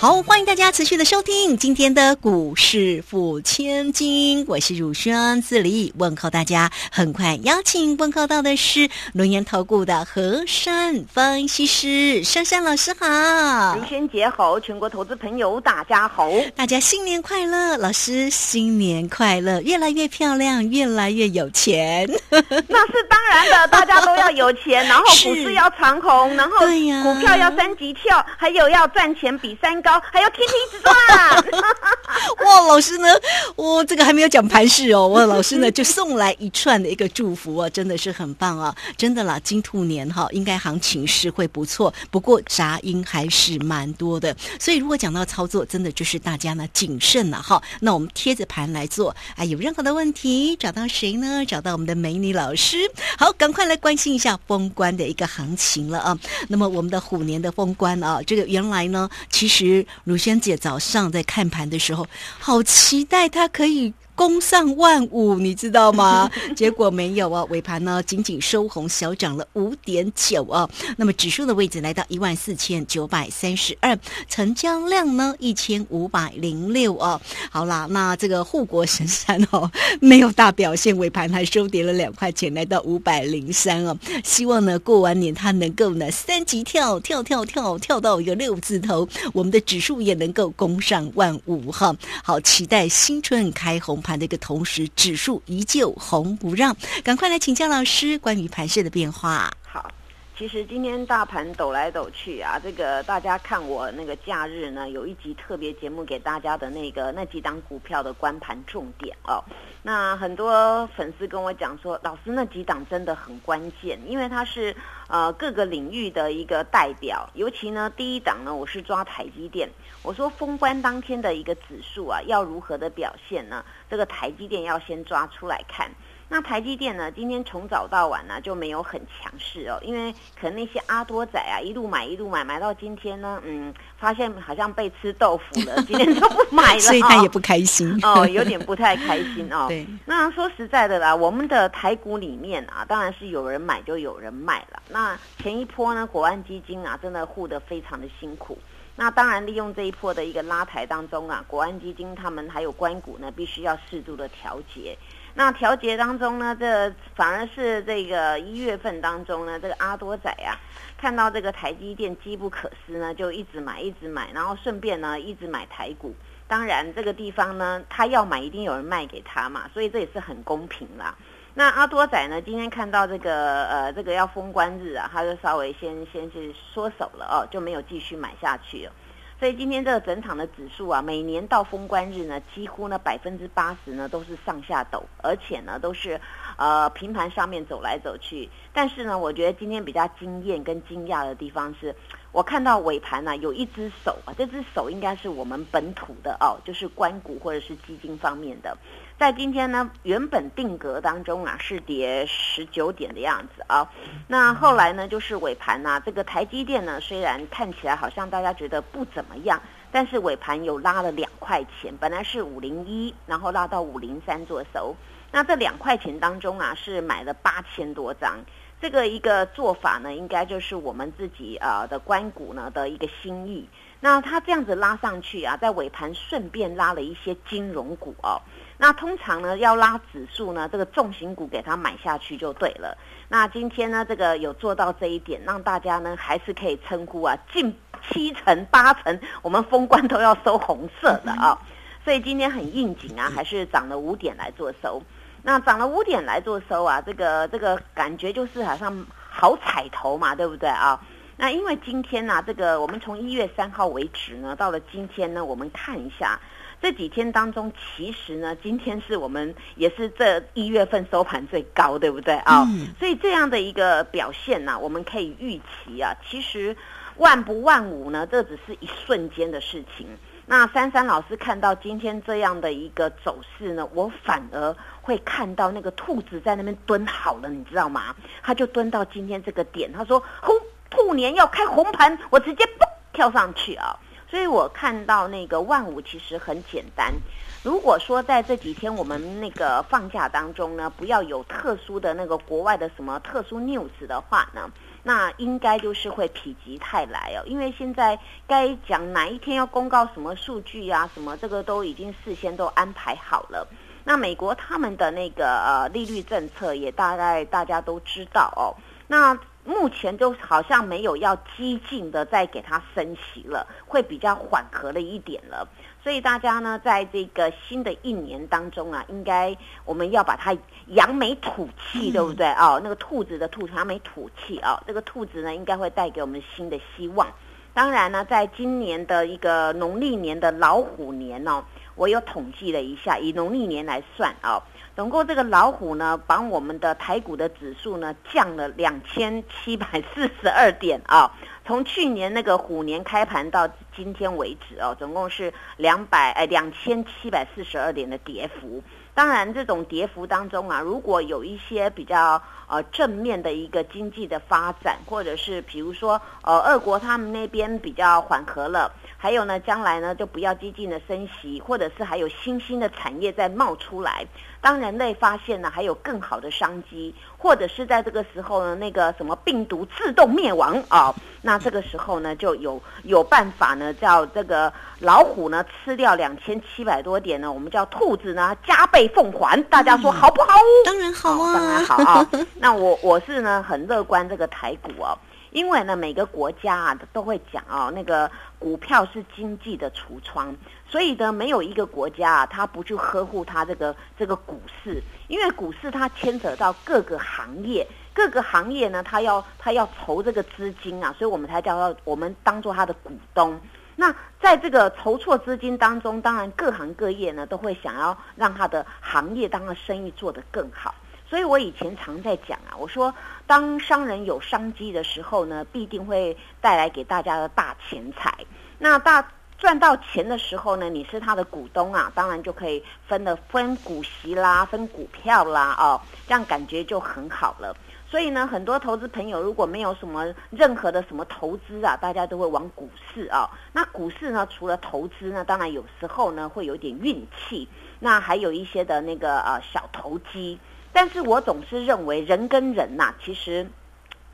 好，欢迎大家持续的收听今天的股市付千金，我是汝轩自立问候大家。很快邀请问候到的是轮岩投顾的何山分析师。珊珊老师好，林轩姐好，全国投资朋友大家好，大家新年快乐，老师新年快乐，越来越漂亮，越来越有钱，那是当然的，大家都要有钱，然后股市要长红，然后股票要三级跳，还有要赚钱比三高，还要天天一直赚。哇，老师呢？我这个还没有讲盘势哦，哇老师呢就送来一串的一个祝福啊，真的是很棒啊！真的啦，金兔年哈，应该行情是会不错，不过杂音还是蛮多的。所以如果讲到操作，真的就是大家呢谨慎了哈。那我们贴着盘来做，哎，有任何的问题找到谁呢？找到我们的美女老师。好，赶快来关心一下封关的一个行情了啊。那么我们的虎年的封关啊，这个原来呢，其实乳轩姐早上在看盘的时候，好期待他可以。攻上万五，你知道吗？结果没有啊，尾盘呢仅仅收红，小涨了五点九啊。那么指数的位置来到一万四千九百三十二，成交量呢一千五百零六啊。好啦，那这个护国神山哦 没有大表现，尾盘还收跌了两块钱，来到五百零三哦。希望呢过完年它能够呢三级跳跳跳跳跳到一个六字头，我们的指数也能够攻上万五哈。好，期待新春开红盘的一个同时，指数依旧红不让。赶快来请教老师关于盘势的变化。好，其实今天大盘抖来抖去啊，这个大家看我那个假日呢，有一集特别节目给大家的那个那几档股票的关盘重点哦。那很多粉丝跟我讲说，老师那几档真的很关键，因为它是呃各个领域的一个代表。尤其呢，第一档呢，我是抓台积电。我说封关当天的一个指数啊，要如何的表现呢？这个台积电要先抓出来看。那台积电呢，今天从早到晚呢就没有很强势哦，因为可能那些阿多仔啊一路买一路买，买到今天呢，嗯，发现好像被吃豆腐了，今天就不买了，所以他也不开心哦，有点不太开心哦。对，那说实在的啦，我们的台股里面啊，当然是有人买就有人卖了。那前一波呢，国安基金啊，真的护得非常的辛苦。那当然，利用这一波的一个拉抬当中啊，国安基金他们还有关股呢，必须要适度的调节。那调节当中呢，这反而是这个一月份当中呢，这个阿多仔啊，看到这个台积电机不可失呢，就一直买一直买，然后顺便呢一直买台股。当然，这个地方呢，他要买一定有人卖给他嘛，所以这也是很公平啦。那阿多仔呢，今天看到这个呃这个要封关日啊，他就稍微先先是缩手了哦，就没有继续买下去了。所以今天这个整场的指数啊，每年到封关日呢，几乎呢百分之八十呢都是上下抖，而且呢都是呃平盘上面走来走去。但是呢，我觉得今天比较惊艳跟惊讶的地方是，我看到尾盘呢有一只手啊，这只手应该是我们本土的哦，就是关股或者是基金方面的。在今天呢，原本定格当中啊是跌十九点的样子啊，那后来呢就是尾盘呐，这个台积电呢虽然看起来好像大家觉得不怎么样，但是尾盘有拉了两块钱，本来是五零一，然后拉到五零三做收，那这两块钱当中啊是买了八千多张，这个一个做法呢，应该就是我们自己啊的关股呢的一个心意。那它这样子拉上去啊，在尾盘顺便拉了一些金融股哦。那通常呢，要拉指数呢，这个重型股给它买下去就对了。那今天呢，这个有做到这一点，让大家呢还是可以称呼啊，近七成八成，我们封关都要收红色的啊。所以今天很应景啊，还是涨了五点来做收。那涨了五点来做收啊，这个这个感觉就是好像好彩头嘛，对不对啊？那因为今天呢，这个我们从一月三号为止呢，到了今天呢，我们看一下。这几天当中，其实呢，今天是我们也是这一月份收盘最高，对不对啊？嗯所以这样的一个表现呢、我们可以预期啊，其实万不万五呢，这只是一瞬间的事情。那珊珊老师看到今天这样的一个走势呢，我反而会看到那个兔子在那边蹲好了，你知道吗？他就蹲到今天这个点，他说红兔年要开红盘，我直接嘣跳上去啊！所以我看到那个万五其实很简单。如果说在这几天我们那个放假当中呢，不要有特殊的那个国外的什么特殊 news 的话呢，那应该就是会否极泰来哦。因为现在该讲哪一天要公告什么数据啊，什么这个都已经事先都安排好了。那美国他们的那个呃利率政策也大概大家都知道哦。那目前就好像没有要激进的再给它升息了，会比较缓和了一点了。所以大家呢，在这个新的一年当中啊，应该我们要把它扬眉吐气，对不对？哦，那个兔子的兔，扬眉吐气啊、这个兔子呢，应该会带给我们新的希望。当然呢，在今年的一个农历年的老虎年哦，我有统计了一下，以农历年来算啊、总共这个老虎呢，把我们的台股的指数呢降了两千七百四十二点啊。从去年那个虎年开盘到今天为止哦，总共是两百哎两千七百四十二点的跌幅。当然，这种跌幅当中啊，如果有一些比较呃正面的一个经济的发展，或者是比如说呃俄国他们那边比较缓和了，还有呢将来呢就不要激进的升息，或者是还有新兴的产业在冒出来。当人类发现呢还有更好的商机，或者是在这个时候呢那个什么病毒自动灭亡 啊、那这个时候呢就有有办法呢叫这个老虎呢吃掉两千七百多点呢，我们叫兔子呢加倍奉还。大家说好不好？当然好啊，哦当然好啊。那我我是呢很乐观这个台股哦，因为呢每个国家啊都会讲哦，那个股票是经济的橱窗，所以呢没有一个国家啊它不去呵护它这个这个股市，因为股市它牵扯到各个行业。各个行业呢，它要它要筹这个资金啊，所以我们才叫它我们当做它的股东。那在这个筹措资金当中，当然各行各业呢都会想要让它的行业当然生意做得更好。所以我以前常在讲啊，我说当商人有商机的时候呢，必定会带来给大家的大钱财。那大赚到钱的时候呢，你是他的股东啊，当然就可以分的分股息啦，分股票啦，哦，这样感觉就很好了。所以呢，很多投资朋友如果没有什么任何的什么投资啊，大家都会往股市啊。那股市呢，除了投资呢，当然有时候呢会有点运气，那还有一些的那个呃小投机。但是我总是认为人跟人呐、其实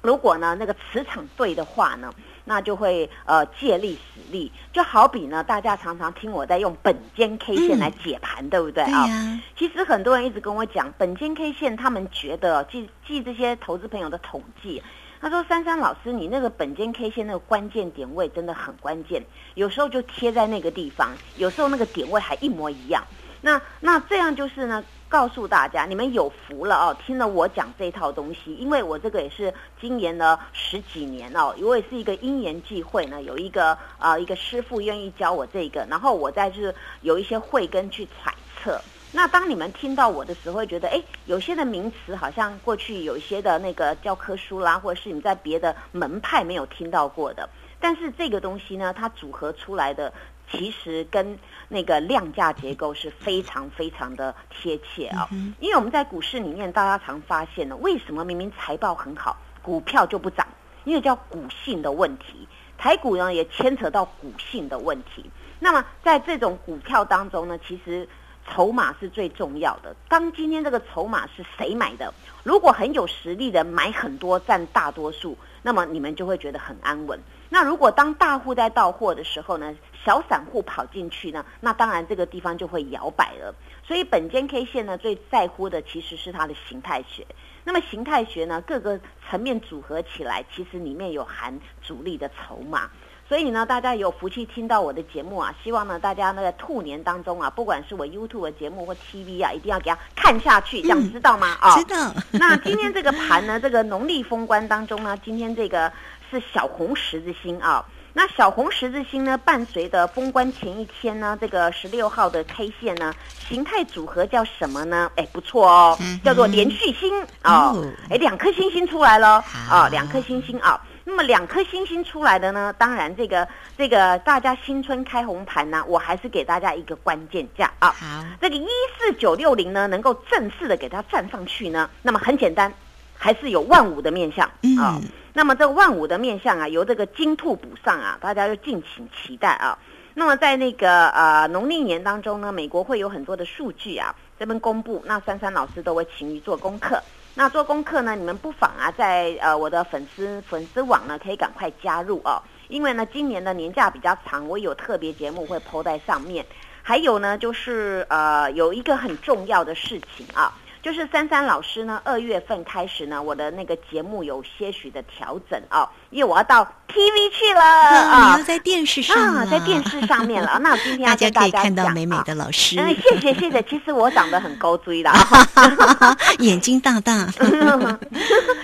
如果呢那个磁场对的话呢，那就会呃借力使力。就好比呢，大家常常听我在用本间 K 线来解盘，对不对对啊？其实很多人一直跟我讲，本间 K 线，他们觉得记记这些投资朋友的统计，他说：“珊珊老师，你那个本间 K 线那个关键点位真的很关键，有时候就贴在那个地方，有时候那个点位还一模一样。那那这样就是呢，告诉大家，你们有福了哦，听了我讲这套东西，因为我这个也是经研了十几年哦，我也是一个因缘际会呢，有一个呃一个师傅愿意教我这个，然后我再就是有一些慧根去揣测。那当你们听到我的时候，会觉得，哎，有些的名词好像过去有一些的那个教科书啦，或者是你在别的门派没有听到过的。但是这个东西呢，它组合出来的，其实跟那个量价结构是非常非常的贴切啊、嗯因为我们在股市里面，大家常发现呢，为什么明明财报很好，股票就不涨？因为叫股性的问题。台股呢也牵扯到股性的问题。那么在这种股票当中呢，其实筹码是最重要的。当今天这个筹码是谁买的？如果很有实力的买很多，占大多数，那么你们就会觉得很安稳。那如果当大户在到货的时候呢，小散户跑进去呢，那当然这个地方就会摇摆了。所以本间 K 线呢，最在乎的其实是它的形态学。那么形态学呢，各个层面组合起来，其实里面有含主力的筹码。所以呢，大家有福气听到我的节目啊，希望呢大家呢在兔年当中啊，不管是我 YouTube 的节目或 TV 啊，一定要给它看下去，这样嗯知道吗？啊、知道，那今天这个盘呢，这个农历封关当中呢，今天这个是小红十字星啊。那小红十字星呢，伴随着封关前一天呢，这个十六号的 K 线呢，形态组合叫什么呢？哎，不错哦，叫做连续星哦，哎，两颗星星出来了啊，两颗星星啊。那么两颗星星出来的呢？当然，这个这个大家新春开红盘呢，我还是给大家一个关键价啊。好，这个一四九六零呢，能够正式的给它站上去呢，那么很简单，还是有万五的面相啊。那么这万五的面相啊，由这个金兔补上啊，大家就敬请期待啊。那么在那个呃农历年当中呢，美国会有很多的数据啊，这边公布，那珊珊老师都会勤于做功课。那做功课呢？你们不妨啊，在呃我的粉丝粉丝网呢，可以赶快加入哦。因为呢，今年的年假比较长，我有特别节目会抛在上面。还有呢，就是呃有一个很重要的事情啊。就是珊珊老师呢，二月份开始呢，我的那个节目有些许的调整哦，因为我要到 TV 去了啊，你要在电视上啊，在电视上面了。那我今天大家看到美美的老师，嗯，谢谢谢谢。其实我长得很高追的，眼睛大大，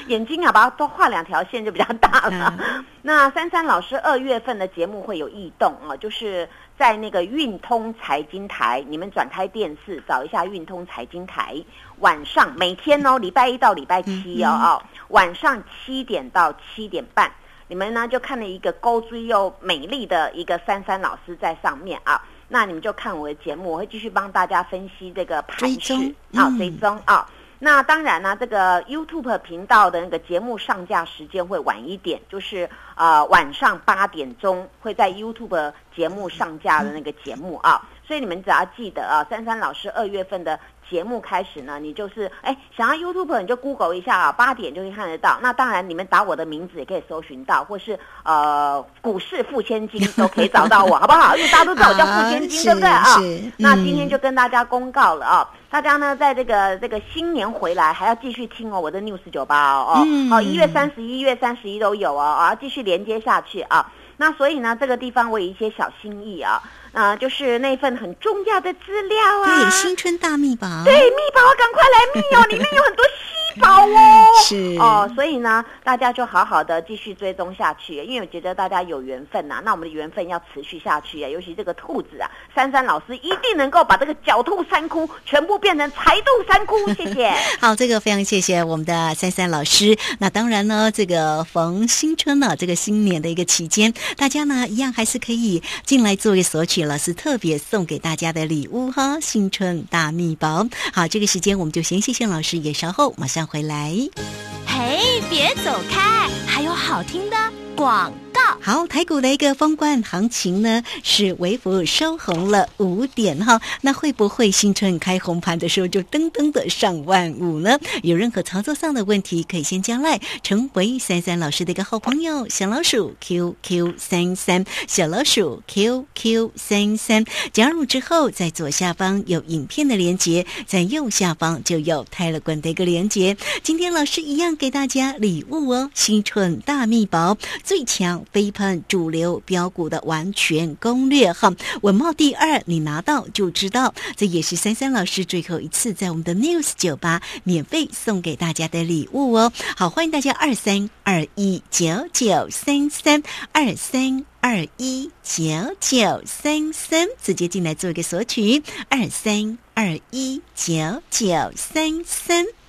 眼睛啊，把它多画两条线就比较大了。那珊珊老师二月份的节目会有异动啊，就是在那个运通财经台，你们转开电视找一下运通财经台。晚上每天哦，礼拜一到礼拜七哦哦，晚上七点到七点半，你们呢就看了一个高追又美丽的一个珊珊老师在上面啊，那你们就看我的节目，我会继续帮大家分析这个盘势。啊，追踪啊。那当然呢，这个 YouTube 频道的那个节目上架时间会晚一点，就是呃晚上八点钟会在 YouTube 节目上架的那个节目啊，所以你们只要记得啊，珊珊老师二月份的。节目开始呢，你就是哎，想要 YouTube 你就 Google 一下啊，八点就可以看得到。那当然，你们打我的名字也可以搜寻到，或是呃股市付千金 都可以找到我，好不好？因为大家都知道我叫付千金，对不对啊？那今天就跟大家公告了啊，大家呢在这个这个新年回来还要继续听哦，我的 News 九八哦，哦一月三十一月三十一都有哦，啊继续连接下去啊。那所以呢，这个地方我有一些小心意啊。啊，就是那份很重要的资料啊！对，新春大密宝。对，密宝，赶快来密哦！里面有很多稀宝哦。是哦，所以呢，大家就好好的继续追踪下去，因为我觉得大家有缘分呐。那我们的缘分要持续下去啊！尤其这个兔子啊，珊珊老师一定能够把这个狡兔三窟全部变成财兔三窟。谢谢。好，这个非常谢谢我们的珊珊老师。那当然呢，这个逢新春呢，这个新年的一个期间，大家呢一样还是可以进来做一个索取。老师特别送给大家的礼物哈，新春大秘宝。好，这个时间我们就先谢谢老师，也稍后马上回来。嘿，别走开，还有好听的广。好，台股的一个封冠行情呢，是微幅收红了五点哈。那会不会新春开红盘的时候就噔噔的上万五呢？有任何操作上的问题，可以先加赖成为三三老师的一个好朋友，小老鼠 QQ 三三，小老鼠 QQ 三三。加入之后，在左下方有影片的连接，在右下方就有泰勒管的一个连接。今天老师一样给大家礼物哦，新春大秘宝最强。飞喷主流标股的完全攻略哈，稳茂第二，你拿到就知道，这也是三三老师最后一次在我们的 News 酒吧免费送给大家的礼物哦。好，欢迎大家二三二一九九三三二三二一九九三三直接进来做一个索取，二三二一九九三三。